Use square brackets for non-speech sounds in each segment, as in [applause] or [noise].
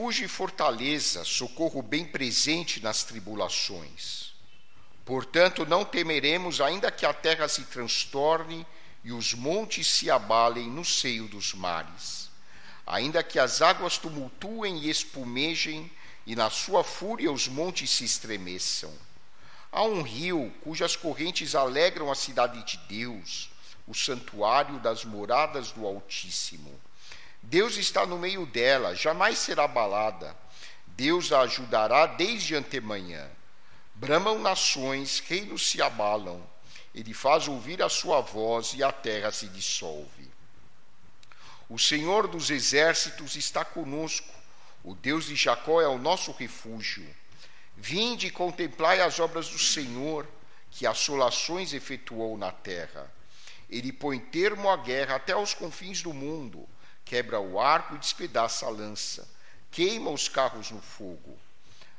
refúgio e fortaleza, socorro bem presente nas tribulações. Portanto, não temeremos, ainda que a terra se transtorne e os montes se abalem no seio dos mares, ainda que as águas tumultuem e espumejem, e na sua fúria os montes se estremeçam. Há um rio cujas correntes alegram a cidade de Deus, o santuário das moradas do Altíssimo. Deus está no meio dela, jamais será abalada. Deus a ajudará desde antemanhã. Bramam nações, reinos se abalam. Ele faz ouvir a sua voz e a terra se dissolve. O Senhor dos exércitos está conosco. O Deus de Jacó é o nosso refúgio. Vinde e contemplai as obras do Senhor, que assolações efetuou na terra. Ele põe termo à guerra até aos confins do mundo, quebra o arco e despedaça a lança, queima os carros no fogo.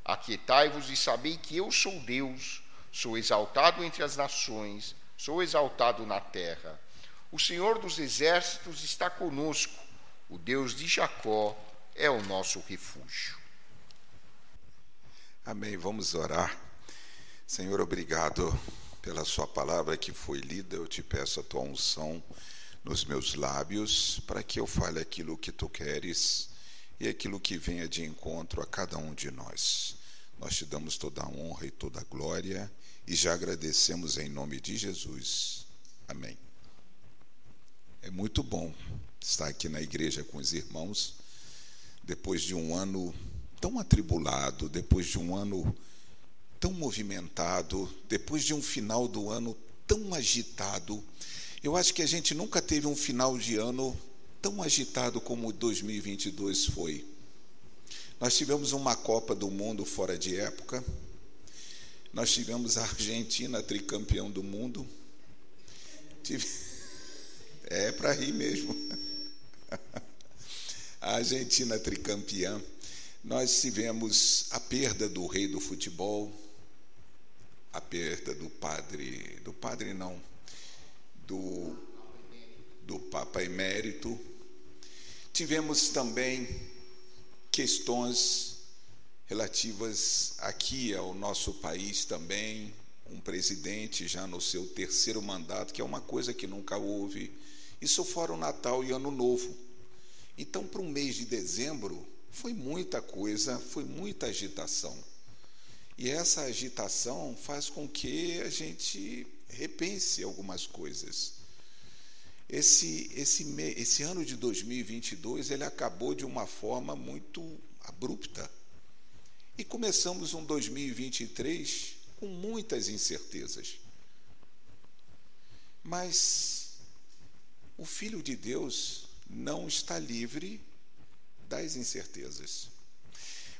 Aquietai-vos e sabei que eu sou Deus, sou exaltado entre as nações, sou exaltado na terra. O Senhor dos exércitos está conosco, o Deus de Jacó é o nosso refúgio. Amém. Vamos orar. Senhor, obrigado pela Sua palavra que foi lida, eu te peço a tua unção nos meus lábios, para que eu fale aquilo que tu queres e aquilo que venha de encontro a cada um de nós. Nós te damos toda a honra e toda a glória e já agradecemos em nome de Jesus. Amém. É muito bom estar aqui na igreja com os irmãos, depois de um ano tão atribulado, depois de um ano tão movimentado, depois de um final do ano tão agitado. Eu acho que a gente nunca teve um final de ano tão agitado como 2022 foi. Nós tivemos uma Copa do Mundo fora de época. Nós tivemos a Argentina tricampeão do mundo. Tive... [laughs] É para rir mesmo. [laughs] A Argentina tricampeã. Nós tivemos a perda do rei do futebol, a perda do padre, do padre não, do, do Papa Emérito. Tivemos também questões relativas aqui ao nosso país também, um presidente já no seu terceiro mandato, que é uma coisa que nunca houve. Isso fora o Natal e Ano Novo. Então, para o mês de dezembro, foi muita coisa, foi muita agitação. E essa agitação faz com que a gente repense algumas coisas. Esse, esse, esse ano de 2022 ele acabou de uma forma muito abrupta. E começamos um 2023 com muitas incertezas. Mas o Filho de Deus não está livre das incertezas.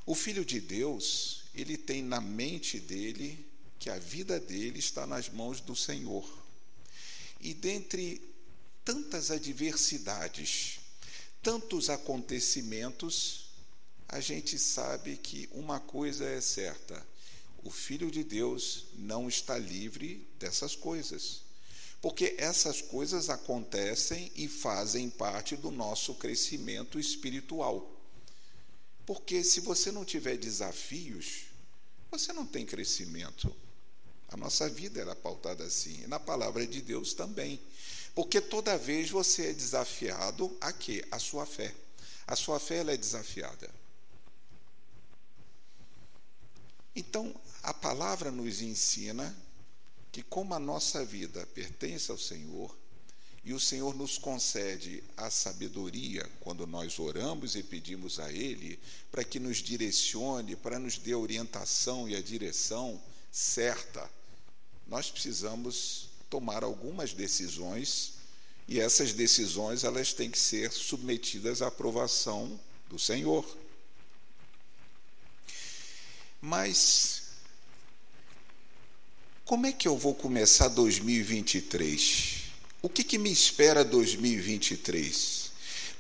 O Filho de Deus ele tem na mente dele que a vida dele está nas mãos do Senhor. E dentre tantas adversidades, tantos acontecimentos, a gente sabe que uma coisa é certa: o Filho de Deus não está livre dessas coisas. Porque essas coisas acontecem e fazem parte do nosso crescimento espiritual. Porque se você não tiver desafios, você não tem crescimento. A nossa vida era pautada assim, e na palavra de Deus também. Porque toda vez você é desafiado a quê? A sua fé. A sua fé ela é desafiada. Então, a palavra nos ensina que como a nossa vida pertence ao Senhor, e o Senhor nos concede a sabedoria quando nós oramos e pedimos a Ele para que nos direcione, para nos dê orientação e a direção certa. Nós precisamos tomar algumas decisões e essas decisões elas têm que ser submetidas à aprovação do Senhor. Mas como é que eu vou começar 2023? O que, que me espera 2023?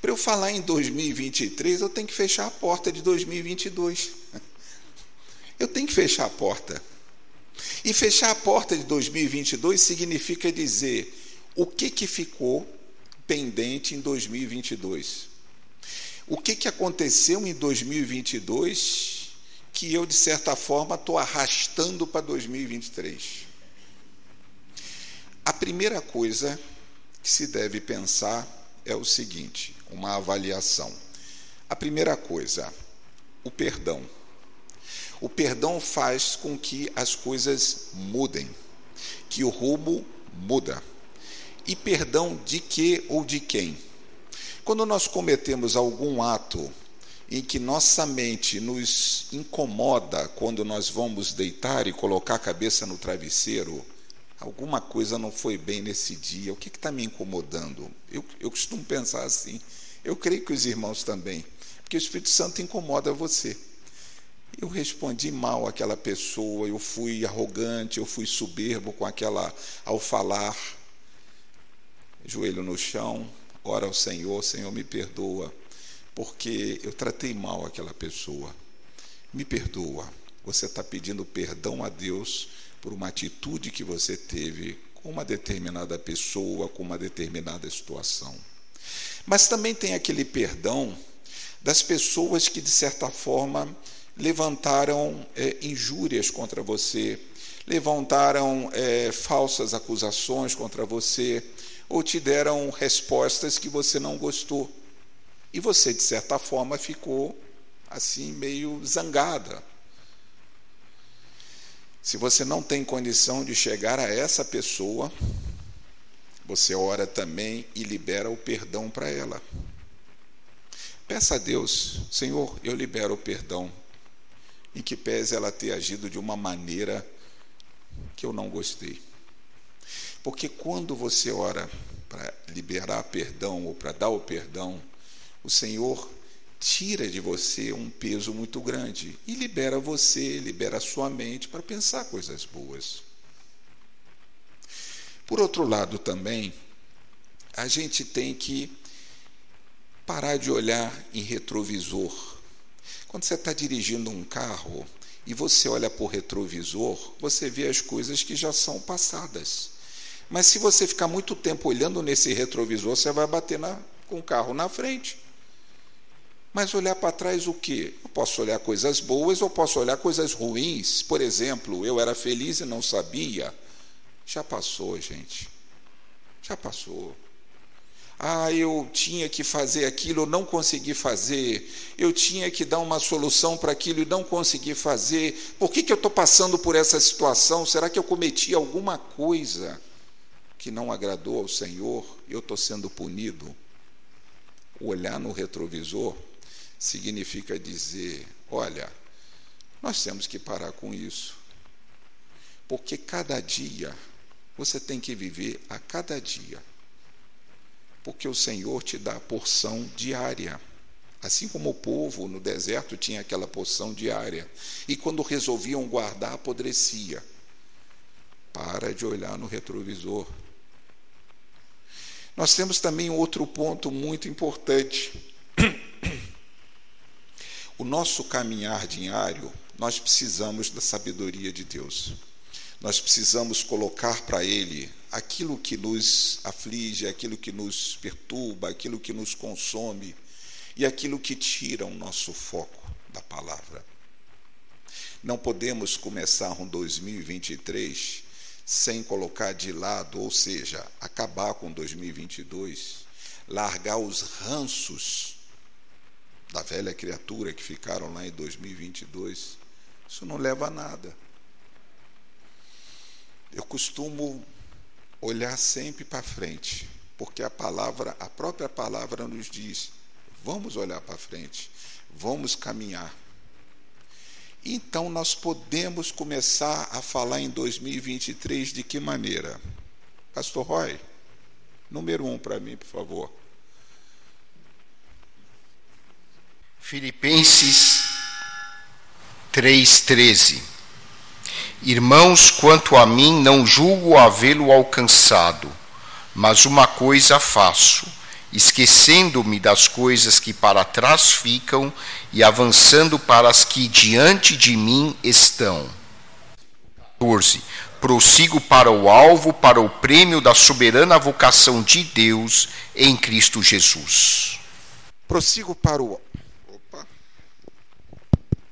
Para eu falar em 2023, eu tenho que fechar a porta de 2022. [laughs] Eu tenho que fechar a porta. E fechar a porta de 2022 significa dizer o que, que ficou pendente em 2022. o que, que aconteceu em 2022 que eu, de certa forma, estou arrastando para 2023? A primeira coisa que se deve pensar é o seguinte: uma avaliação. A primeira coisa, o perdão. O perdão faz com que as coisas mudem, que o rumo muda. E perdão de que ou de quem? Quando nós cometemos algum ato em que nossa mente nos incomoda quando nós vamos deitar e colocar a cabeça no travesseiro, alguma coisa não foi bem nesse dia, o que está me incomodando? Eu, eu costumo pensar assim, eu creio que os irmãos também, porque o Espírito Santo incomoda você. Eu respondi mal àquela pessoa, eu fui arrogante, eu fui soberbo com aquela ao falar, joelho no chão, ora ao Senhor, Senhor, me perdoa, porque eu tratei mal aquela pessoa. Me perdoa. Você está pedindo perdão a Deus por uma atitude que você teve com uma determinada pessoa, com uma determinada situação. Mas também tem aquele perdão das pessoas que, de certa forma, levantaram é, injúrias contra você, levantaram é, falsas acusações contra você, ou te deram respostas que você não gostou. E você, de certa forma, ficou assim, meio zangada. Se você não tem condição de chegar a essa pessoa, você ora também e libera o perdão para ela. Peça a Deus, Senhor, eu libero o perdão, em que pese ela ter agido de uma maneira que eu não gostei. Porque quando você ora para liberar perdão ou para dar o perdão, o Senhor tira de você um peso muito grande e libera você, libera a sua mente para pensar coisas boas. Por outro lado, também, a gente tem que parar de olhar em retrovisor. Quando você está dirigindo um carro e você olha por retrovisor, você vê as coisas que já são passadas. Mas se você ficar muito tempo olhando nesse retrovisor, você vai bater na, com o carro na frente. Mas olhar para trás o quê? Eu posso olhar coisas boas ou posso olhar coisas ruins. Por exemplo, eu era feliz e não sabia. Já passou, gente. Já passou. Ah, eu tinha que fazer aquilo, eu não consegui fazer. Eu tinha que dar uma solução para aquilo e não consegui fazer. Por que, que eu estou passando por essa situação? Será que eu cometi alguma coisa? que não agradou ao Senhor, eu estou sendo punido. Olhar no retrovisor significa dizer: olha, nós temos que parar com isso. Porque cada dia você tem que viver a cada dia. Porque o Senhor te dá a porção diária. Assim como o povo no deserto tinha aquela porção diária. E quando resolviam guardar, apodrecia. Para de olhar no retrovisor. Nós temos também outro ponto muito importante. [coughs] O nosso caminhar diário, nós precisamos da sabedoria de Deus. Nós precisamos colocar para Ele aquilo que nos aflige, aquilo que nos perturba, aquilo que nos consome e aquilo que tira o nosso foco da palavra. Não podemos começar um 2023 sem colocar de lado, ou seja, acabar com 2022, largar os ranços da velha criatura que ficaram lá em 2022, isso não leva a nada. Eu costumo olhar sempre para frente, porque a palavra, a própria palavra nos diz: vamos olhar para frente, vamos caminhar. Então, nós podemos começar a falar em 2023 de que maneira? Pastor Roy, número um para mim, por favor. Filipenses 3,13 Irmãos, quanto a mim, não julgo havê-lo alcançado, mas uma coisa faço esquecendo-me das coisas que para trás ficam e avançando para as que diante de mim estão. 14. Prossigo para o alvo, para o prêmio da soberana vocação de Deus em Cristo Jesus. Prossigo para o. Opa!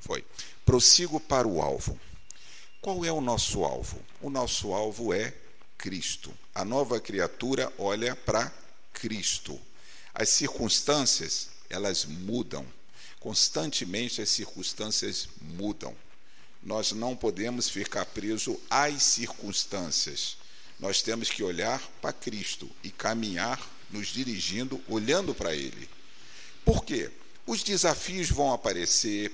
Foi. Prossigo para o alvo. Qual é o nosso alvo? O nosso alvo é Cristo. A nova criatura olha para Cristo. As circunstâncias, elas mudam. Constantemente as circunstâncias mudam. Nós não podemos ficar presos às circunstâncias. Nós temos que olhar para Cristo e caminhar nos dirigindo, olhando para Ele. Por quê? Os desafios vão aparecer,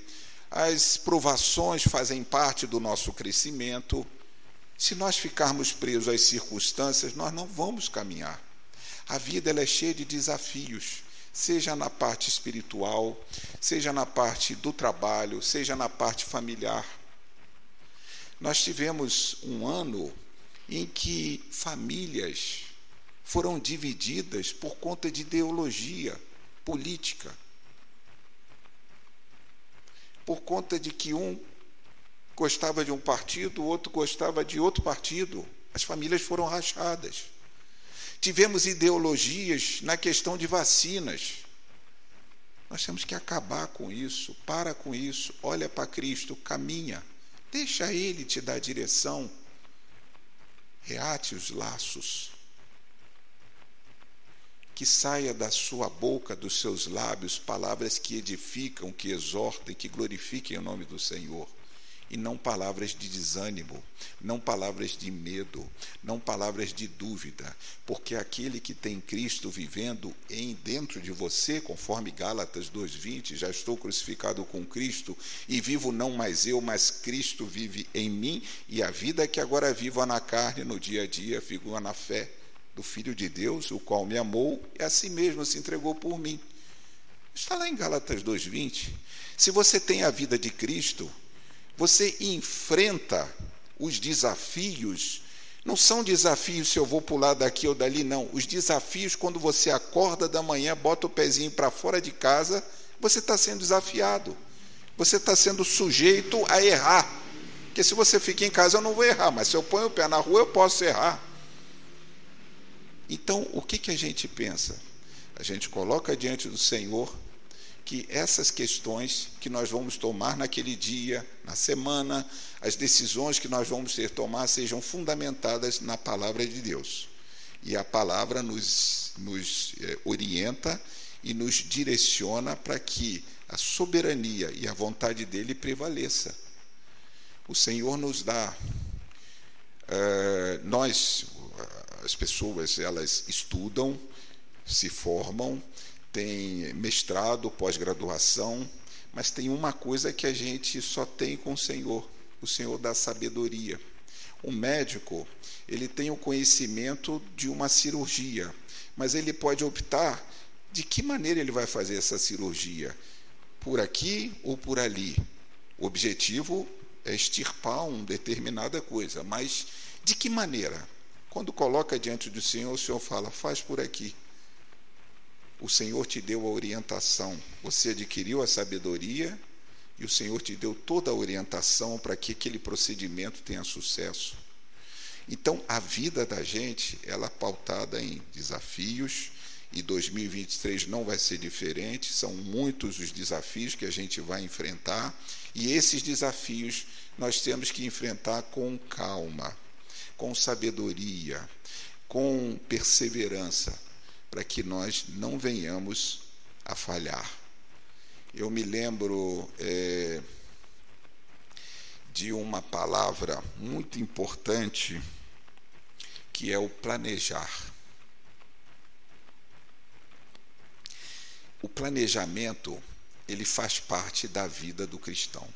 as provações fazem parte do nosso crescimento. Se nós ficarmos presos às circunstâncias, nós não vamos caminhar. A vida ela é cheia de desafios, seja na parte espiritual, seja na parte do trabalho, seja na parte familiar. Nós tivemos um ano em que famílias foram divididas por conta de ideologia política. Por conta de que um gostava de um partido, o outro gostava de outro partido. As famílias foram rachadas. Tivemos ideologias na questão de vacinas. Nós temos que acabar com isso, para com isso, olha para Cristo, caminha, deixa Ele te dar direção, reate os laços que saia da sua boca, dos seus lábios, palavras que edificam, que exortem, que glorifiquem o nome do Senhor. E não palavras de desânimo, não palavras de medo, não palavras de dúvida, porque aquele que tem Cristo vivendo em dentro de você, conforme Gálatas 2:20, já estou crucificado com Cristo e vivo não mais eu, mas Cristo vive em mim, e a vida que agora vivo na carne, no dia a dia, figura na fé do Filho de Deus, o qual me amou e a si mesmo se entregou por mim. Está lá em Gálatas 2:20. Se você tem a vida de Cristo, você enfrenta os desafios. Não são desafios se eu vou pular daqui ou dali, não. Os desafios quando você acorda da manhã, bota o pezinho para fora de casa, você está sendo desafiado. Você está sendo sujeito a errar. Porque se você fica em casa, eu não vou errar, mas se eu ponho o pé na rua, eu posso errar. Então, o que, que a gente pensa? A gente coloca diante do Senhor que essas questões que nós vamos tomar naquele dia, na semana, as decisões que nós vamos ter tomar sejam fundamentadas na palavra de Deus. E a palavra nos, nos é, orienta e nos direciona para que a soberania e a vontade dele prevaleça. O Senhor nos dá, é, nós, as pessoas elas estudam, se formam, têm mestrado, pós-graduação, mas tem uma coisa que a gente só tem com o Senhor, o Senhor dá sabedoria. O médico, ele tem o conhecimento de uma cirurgia, mas ele pode optar de que maneira ele vai fazer essa cirurgia, por aqui ou por ali. O objetivo é extirpar uma determinada coisa, mas de que maneira? Quando coloca diante do Senhor, o Senhor fala: faz por aqui. O Senhor te deu a orientação, você adquiriu a sabedoria e o Senhor te deu toda a orientação para que aquele procedimento tenha sucesso. Então, a vida da gente, ela é pautada em desafios, e 2023 não vai ser diferente, são muitos os desafios que a gente vai enfrentar, e esses desafios nós temos que enfrentar com calma com sabedoria, com perseverança, para que nós não venhamos a falhar. Eu me lembro é, de uma palavra muito importante que é o planejar. O planejamento, ele faz parte da vida do cristão.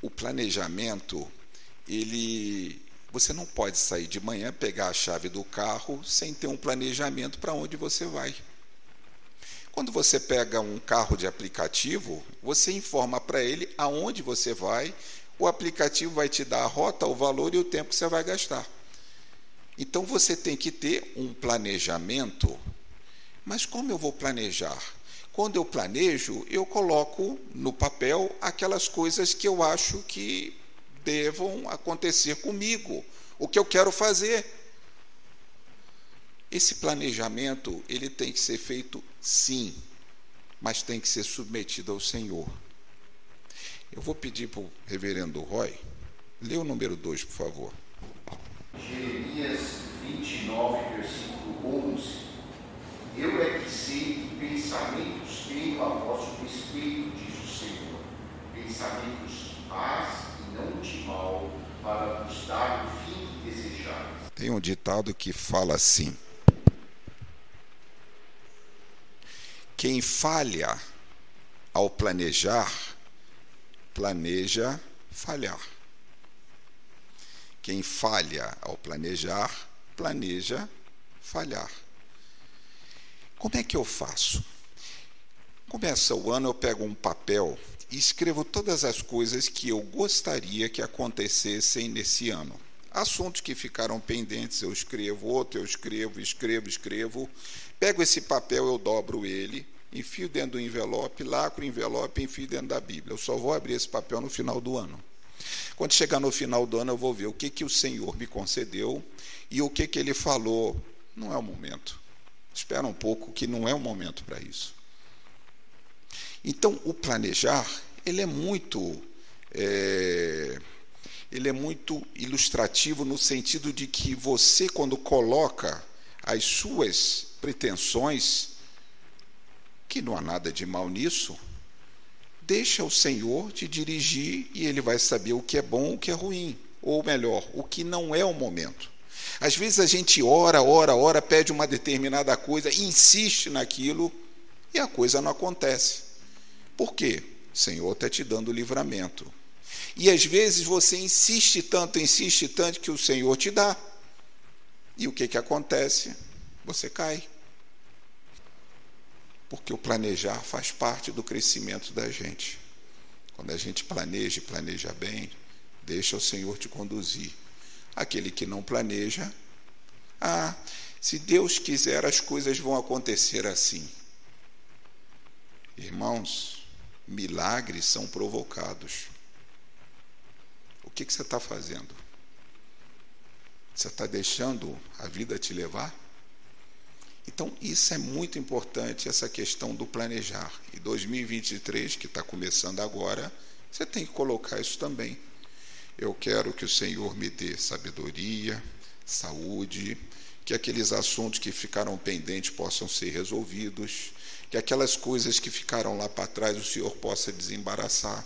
O planejamento, ele você não pode sair de manhã, pegar a chave do carro sem ter um planejamento para onde você vai. Quando você pega um carro de aplicativo, você informa para ele aonde você vai, o aplicativo vai te dar a rota, o valor e o tempo que você vai gastar. Então você tem que ter um planejamento. Mas como eu vou planejar? Quando eu planejo, eu coloco no papel aquelas coisas que eu acho que devam acontecer comigo, o que eu quero fazer. esse planejamento ele tem que ser feito sim, mas tem que ser submetido ao Senhor. Eu vou pedir para o reverendo Roy, lê o número 2, por favor. Jeremias 29, versículo 11. Eu é que sei que pensamentos tenho a vosso respeito, diz o Senhor. Pensamentos paz não de mal, para vos dar o fim que desejais. Tem um ditado que fala assim: Quem falha ao planejar, planeja falhar. Quem falha ao planejar, planeja falhar. Como é que eu faço? Começa o ano, eu pego um papel e escrevo todas as coisas que eu gostaria que acontecessem nesse ano. Assuntos que ficaram pendentes, eu escrevo, outro eu escrevo, escrevo, escrevo. Pego esse papel, eu dobro ele, enfio dentro do envelope, lacro o envelope enfio dentro da Bíblia. Eu só vou abrir esse papel no final do ano. Quando chegar no final do ano, eu vou ver o que, que o Senhor me concedeu e o que, que ele falou. Não é o momento. Espera um pouco, que não é o momento para isso. Então, o planejar, ele é muito. É, ele é muito ilustrativo no sentido de que você, quando coloca as suas pretensões, que não há nada de mal nisso, deixa o Senhor te dirigir e ele vai saber o que é bom, o que é ruim, ou melhor, o que não é o momento. Às vezes a gente ora, ora, ora, pede uma determinada coisa, insiste naquilo e a coisa não acontece. Por quê? O Senhor está te dando livramento. E às vezes você insiste tanto, insiste tanto que o Senhor te dá. E o que, que acontece? Você cai porque o planejar faz parte do crescimento da gente. Quando a gente planeja e planeja bem, deixa o Senhor te conduzir. Aquele que não planeja, ah, se Deus quiser, as coisas vão acontecer assim. Irmãos, milagres são provocados. O que, que você está fazendo? Você está deixando a vida te levar? Então, isso é muito importante, essa questão do planejar. E 2023, que está começando agora, você tem que colocar isso também. Eu quero que o Senhor me dê sabedoria, saúde, que aqueles assuntos que ficaram pendentes possam ser resolvidos, que aquelas coisas que ficaram lá para trás o Senhor possa desembaraçar.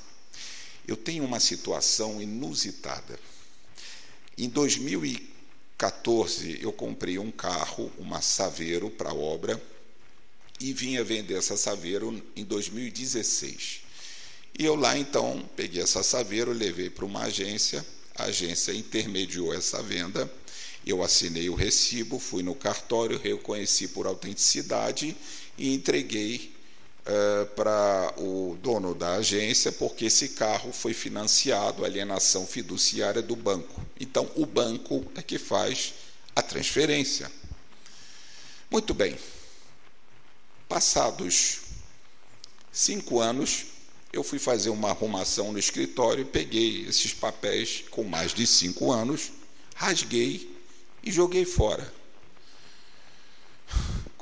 Eu tenho uma situação inusitada. Em 2015, 14, eu comprei um carro, uma Saveiro para obra, e vinha vender essa Saveiro em 2016. E eu lá então peguei essa Saveiro, levei para uma agência, a agência intermediou essa venda, eu assinei o recibo, fui no cartório, reconheci por autenticidade e entreguei uh, para o dono da agência, porque esse carro foi financiado, alienação fiduciária do banco. Então, o banco é que faz a transferência. Muito bem. Passados cinco anos, eu fui fazer uma arrumação no escritório, peguei esses papéis com mais de cinco anos, rasguei e joguei fora.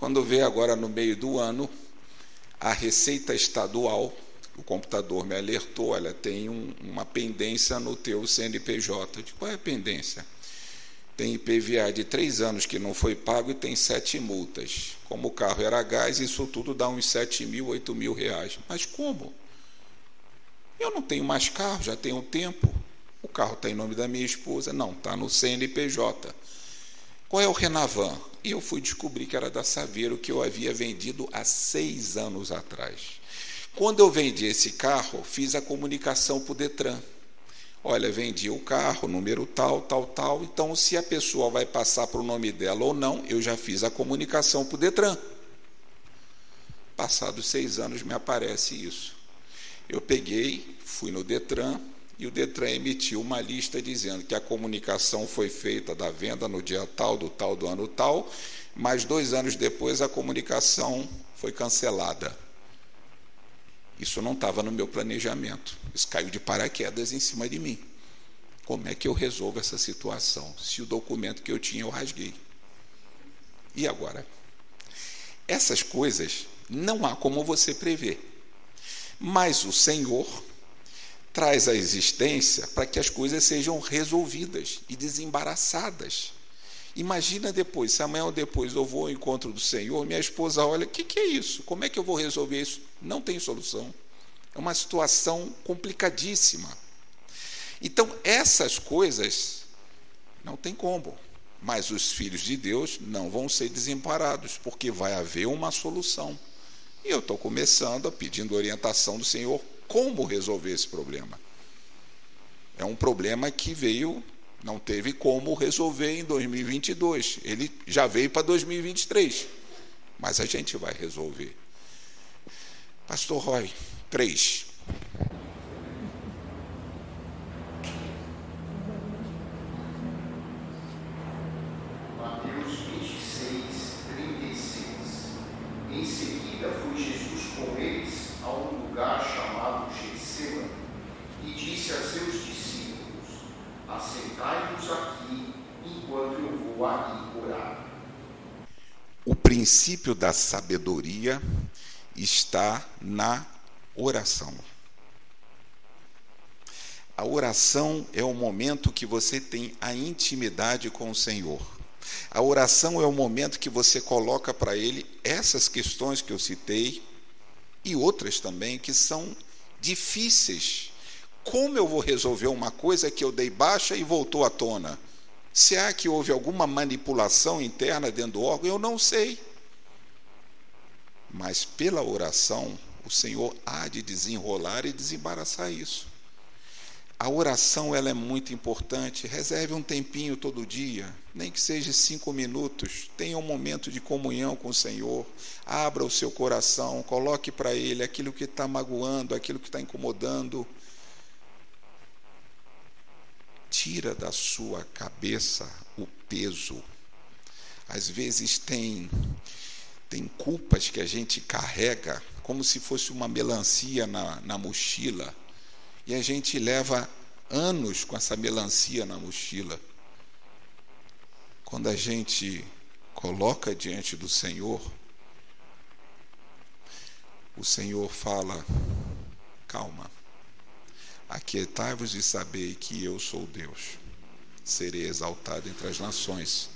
Quando vê agora no meio do ano, a Receita Estadual, o computador me alertou, olha, tem um, uma pendência no teu CNPJ. De qual é a pendência? Tem IPVA de três anos que não foi pago e tem sete multas. Como o carro era gás, isso tudo dá uns sete mil, oito mil reais. Mas como? Eu não tenho mais carro, já tenho tempo. O carro está em nome da minha esposa. Não, está no CNPJ. Qual é o Renavan? E eu fui descobrir que era da Saveiro, que eu havia vendido há seis anos atrás. Quando eu vendi esse carro, fiz a comunicação para o Detran. Olha, vendi o carro, número tal, tal, tal. Então, se a pessoa vai passar para o nome dela ou não, eu já fiz a comunicação para o Detran. Passados seis anos, me aparece isso. Eu peguei, fui no Detran, e o Detran emitiu uma lista dizendo que a comunicação foi feita da venda no dia tal, do tal, do ano tal, mas dois anos depois a comunicação foi cancelada. Isso não estava no meu planejamento. Isso caiu de paraquedas em cima de mim. Como é que eu resolvo essa situação? Se o documento que eu tinha eu rasguei. E agora? Essas coisas não há como você prever. Mas o Senhor traz a existência para que as coisas sejam resolvidas e desembaraçadas. Imagina depois, se amanhã ou depois eu vou ao encontro do Senhor, minha esposa olha, o que, que é isso? Como é que eu vou resolver isso? Não tem solução. É uma situação complicadíssima. Então, essas coisas não tem como. Mas os filhos de Deus não vão ser desamparados, porque vai haver uma solução. E eu estou começando a pedindo orientação do Senhor como resolver esse problema. É um problema que veio, não teve como resolver em 2022. Ele já veio para 2023. Mas a gente vai resolver. Pastor Roy, três. Mateus 26, 36. Em seguida foi Jesus com eles a um lugar chamado Getsemane e disse a seus discípulos: Assentai-vos aqui enquanto eu vou ali orar. O princípio da sabedoria está na oração. A oração é o momento que você tem a intimidade com o Senhor. A oração é o momento que você coloca para Ele essas questões que eu citei e outras também que são difíceis. Como eu vou resolver uma coisa que eu dei baixa e voltou à tona? Se há que houve alguma manipulação interna dentro do órgão, eu não sei. Mas pela oração, o Senhor há de desenrolar e desembaraçar isso. A oração ela é muito importante. Reserve um tempinho todo dia, nem que seja cinco minutos. Tenha um momento de comunhão com o Senhor. Abra o seu coração, coloque para Ele aquilo que está magoando, aquilo que está incomodando. Tira da sua cabeça o peso. Às vezes tem tem culpas que a gente carrega como se fosse uma melancia na, na mochila e a gente leva anos com essa melancia na mochila. Quando a gente coloca diante do Senhor, o Senhor fala: calma, aquietai-vos e sabei que eu sou Deus, serei exaltado entre as nações.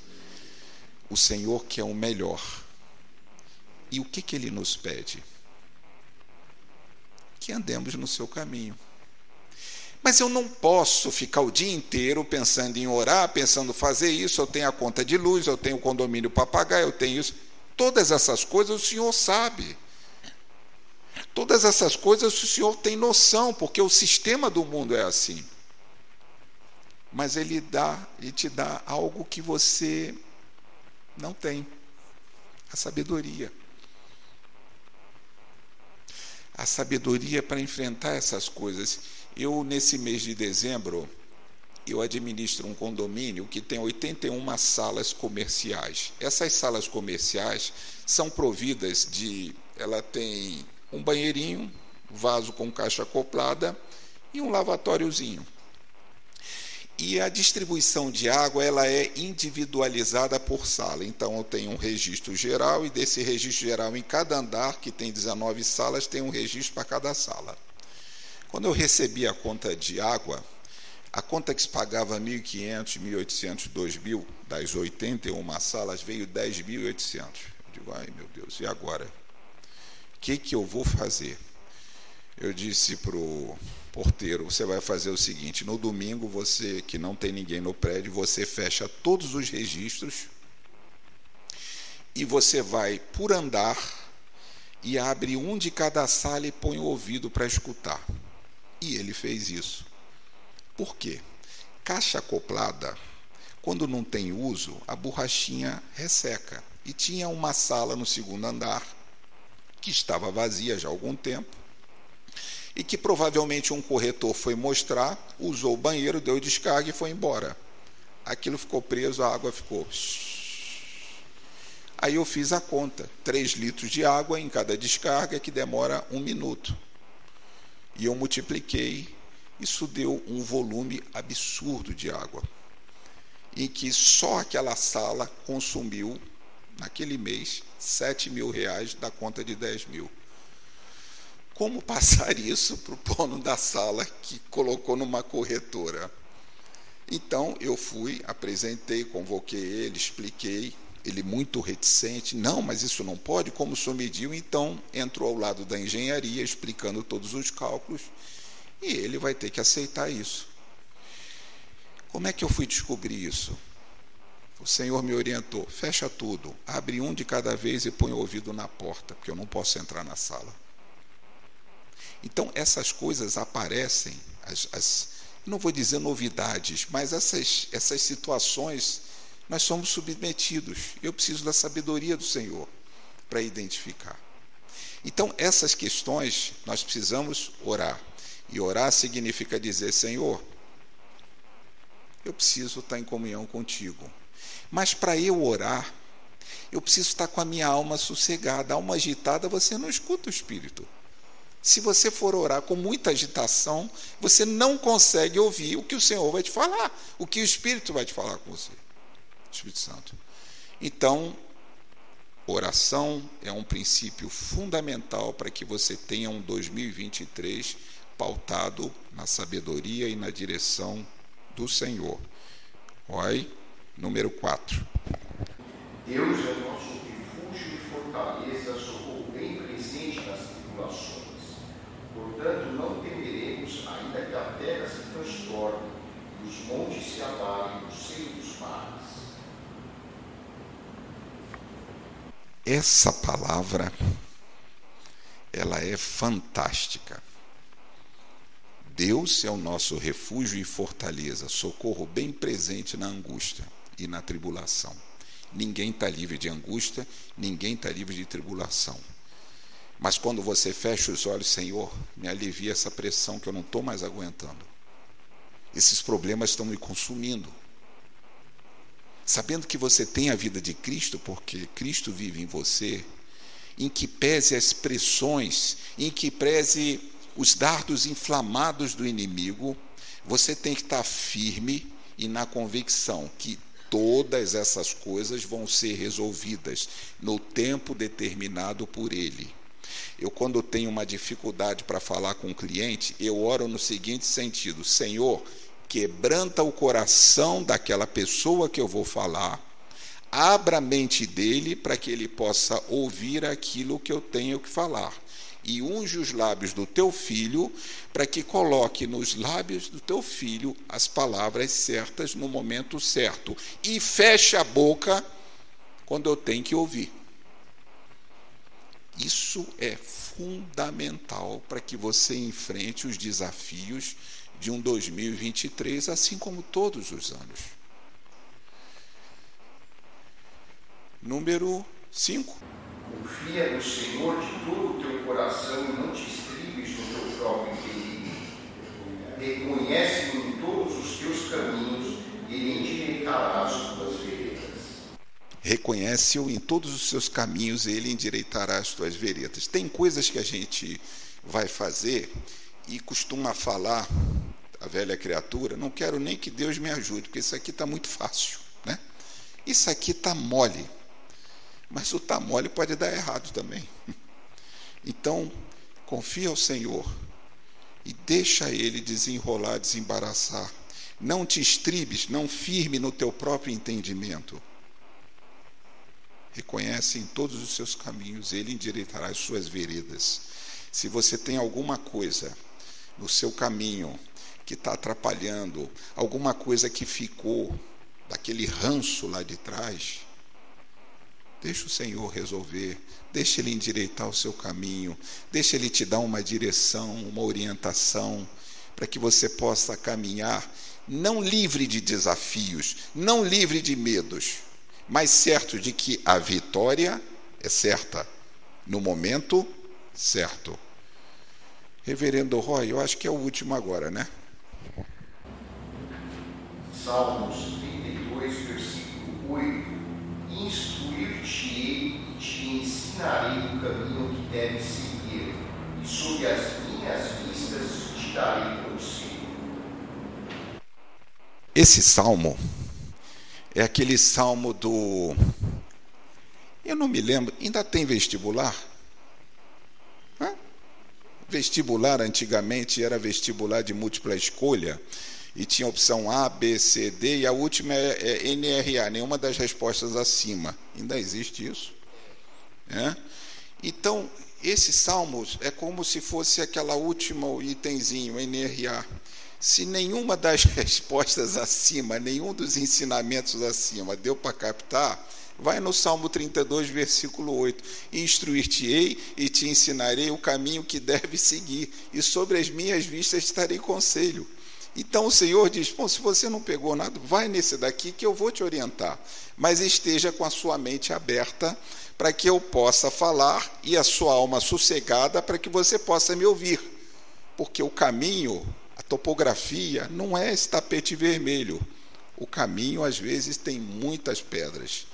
O Senhor que é o melhor. E o que, que ele nos pede? Que andemos no seu caminho. Mas eu não posso ficar o dia inteiro pensando em orar, pensando fazer isso, eu tenho a conta de luz, eu tenho o condomínio para pagar, eu tenho isso. Todas essas coisas o Senhor sabe. Todas essas coisas o Senhor tem noção, porque o sistema do mundo é assim. Mas ele dá, ele te dá algo que você não tem. A sabedoria. A sabedoria para enfrentar essas coisas. Eu, nesse mês de dezembro, eu administro um condomínio que tem 81 salas comerciais. Essas salas comerciais são providas de. Ela tem um banheirinho, vaso com caixa acoplada e um lavatóriozinho. E a distribuição de água ela é individualizada por sala. Então eu tenho um registro geral e desse registro geral em cada andar, que tem 19 salas, tem um registro para cada sala. Quando eu recebi a conta de água, a conta que se pagava 1.500, 1.800, 2.000, das 81 salas, veio 10.800. Eu digo, ai meu Deus, e agora? O que, que eu vou fazer? Eu disse para o porteiro, você vai fazer o seguinte, no domingo, você que não tem ninguém no prédio, você fecha todos os registros e você vai por andar e abre um de cada sala e põe o ouvido para escutar. E ele fez isso. Por quê? Caixa acoplada, quando não tem uso, a borrachinha resseca. E tinha uma sala no segundo andar, que estava vazia já há algum tempo, e que provavelmente um corretor foi mostrar, usou o banheiro, deu descarga e foi embora. Aquilo ficou preso, a água ficou. Aí eu fiz a conta: 3 litros de água em cada descarga, que demora um minuto e eu multipliquei, isso deu um volume absurdo de água, em que só aquela sala consumiu naquele mês, 7 mil reais da conta de 10 mil. Como passar [laughs] isso para o dono da sala que colocou numa corretora? Então eu fui, apresentei, convoquei ele, expliquei, ele muito reticente, não, mas isso não pode, como o senhor mediu, então entrou ao lado da engenharia, explicando todos os cálculos, e ele vai ter que aceitar isso. Como é que eu fui descobrir isso? O Senhor me orientou: fecha tudo, abre um de cada vez e põe o ouvido na porta, porque eu não posso entrar na sala. Então, essas coisas aparecem, as, as não vou dizer novidades, mas essas, essas situações nós somos submetidos. Eu preciso da sabedoria do Senhor para identificar. Então, essas questões nós precisamos orar. E orar significa dizer: Senhor, eu preciso estar em comunhão contigo. Mas para eu orar, eu preciso estar com a minha alma sossegada. A alma agitada, você não escuta o Espírito. Se você for orar com muita agitação, você não consegue ouvir o que o Senhor vai te falar, o que o Espírito vai te falar com você. Espírito Santo. Então, oração é um princípio fundamental para que você tenha um 2023 pautado na sabedoria e na direção do Senhor. Oi, número 4. Deus é o nosso refúgio e fortaleza, socorro bem presente nas tribulações. Portanto, não temeremos, ainda que a terra se transtorne e os montes se abalem no seio dos mares. Essa palavra, ela é fantástica. Deus é o nosso refúgio e fortaleza, socorro bem presente na angústia e na tribulação. Ninguém está livre de angústia, ninguém está livre de tribulação. Mas quando você fecha os olhos, Senhor, me alivia essa pressão que eu não estou mais aguentando. Esses problemas estão me consumindo. Sabendo que você tem a vida de Cristo, porque Cristo vive em você, em que pese as pressões, em que pese os dardos inflamados do inimigo, você tem que estar firme e na convicção que todas essas coisas vão ser resolvidas no tempo determinado por Ele. Eu, quando tenho uma dificuldade para falar com o um cliente, eu oro no seguinte sentido: Senhor, quebranta o coração daquela pessoa que eu vou falar, abra a mente dele para que ele possa ouvir aquilo que eu tenho que falar. E unge os lábios do teu filho, para que coloque nos lábios do teu filho as palavras certas no momento certo. E feche a boca quando eu tenho que ouvir. Isso é fundamental para que você enfrente os desafios de um 2023, assim como todos os anos. Número 5. Confia no Senhor de todo o teu coração e não te estribes no teu próprio interior. Reconhece-o em todos os teus caminhos e ele endireitará as tuas Reconhece-o em todos os seus caminhos e ele endireitará as tuas veredas. Tem coisas que a gente vai fazer e costuma falar, a velha criatura, não quero nem que Deus me ajude, porque isso aqui está muito fácil. Né? Isso aqui está mole. Mas o está mole pode dar errado também. [laughs] Então, confia ao Senhor e deixa Ele desenrolar, desembaraçar. Não te estribes, não firme no teu próprio entendimento reconhece em todos os seus caminhos, ele endireitará as suas veredas. Se você tem alguma coisa no seu caminho que está atrapalhando, alguma coisa que ficou daquele ranço lá de trás, deixa o Senhor resolver, deixa Ele endireitar o seu caminho, deixa Ele te dar uma direção, uma orientação, para que você possa caminhar não livre de desafios, não livre de medos, mas certo de que a vitória é certa, no momento certo. Reverendo Roy, eu acho que é o último agora, né? Salmos 32, versículo 8: Instruir-te-ei e te ensinarei o caminho que deves seguir, e sob as minhas vistas te darei conselho. Esse salmo é aquele salmo do Eu não me lembro, ainda tem vestibular? Vestibular antigamente era vestibular de múltipla escolha e tinha opção A, B, C, D e a última é, é NRA, nenhuma das respostas acima. Ainda existe isso? É? Então, esse salmos é como se fosse aquela última itemzinho, NRA. Se nenhuma das [laughs] respostas acima, nenhum dos ensinamentos acima deu para captar, vai no Salmo 32, versículo 8: Instruir-te-ei e te ensinarei o caminho que deve seguir, e sobre as minhas vistas estarei conselho. Então o Senhor diz: Bom, se você não pegou nada, vai nesse daqui que eu vou te orientar. Mas esteja com a sua mente aberta para que eu possa falar e a sua alma sossegada para que você possa me ouvir. Porque o caminho a topografia não é esse tapete vermelho. O caminho, às vezes, tem muitas pedras.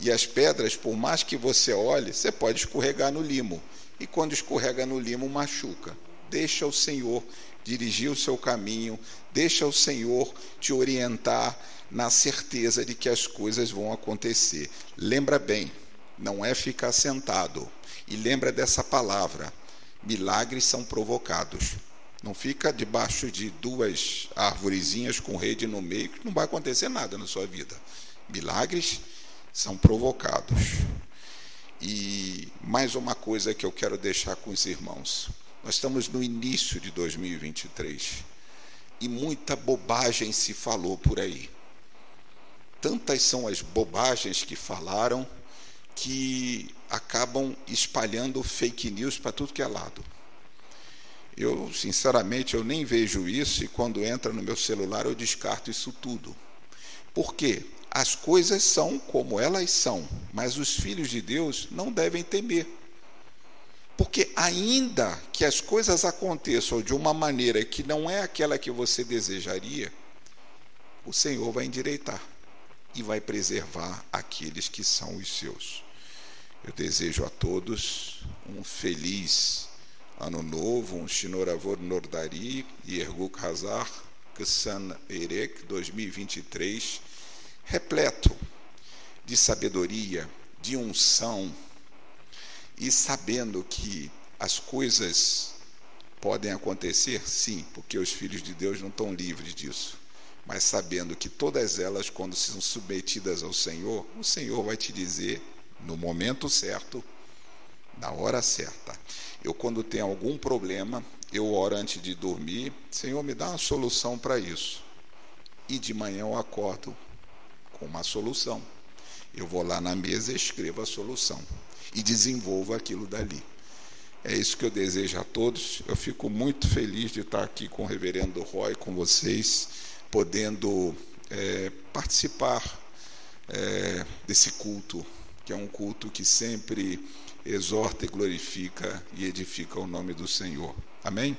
E as pedras, por mais que você olhe, você pode escorregar no limo. E quando escorrega no limo, machuca. Deixa o Senhor dirigir o seu caminho, deixa o Senhor te orientar na certeza de que as coisas vão acontecer. Lembra bem, não é ficar sentado. E lembra dessa palavra: milagres são provocados. Não fica debaixo de duas árvorezinhas com rede no meio, que não vai acontecer nada na sua vida. Milagres são provocados. E mais uma coisa que eu quero deixar com os irmãos. Nós estamos no início de 2023 e muita bobagem se falou por aí. Tantas são as bobagens que falaram que acabam espalhando fake news para tudo que é lado. Eu, sinceramente, eu nem vejo isso e quando entra no meu celular eu descarto isso tudo. Por quê? As coisas são como elas são, mas os filhos de Deus não devem temer. Porque ainda que as coisas aconteçam de uma maneira que não é aquela que você desejaria, o Senhor vai endireitar e vai preservar aqueles que são os seus. Eu desejo a todos um feliz Ano Novo, um Shinoravor Nordari e Hazar Ksan Erek 2023, repleto de sabedoria, de unção, e sabendo que as coisas podem acontecer, sim, porque os filhos de Deus não estão livres disso, mas sabendo que todas elas, quando são submetidas ao Senhor, o Senhor vai te dizer, no momento certo, na hora certa. Eu, quando tenho algum problema, eu oro antes de dormir, Senhor, me dá uma solução para isso. E de manhã eu acordo com uma solução. Eu vou lá na mesa escrevo a solução. E desenvolvo aquilo dali. É isso que eu desejo a todos. Eu fico muito feliz de estar aqui com o reverendo Roy, com vocês, podendo é, participar é, desse culto, que é um culto que sempre exorta e glorifica e edifica o nome do Senhor. Amém?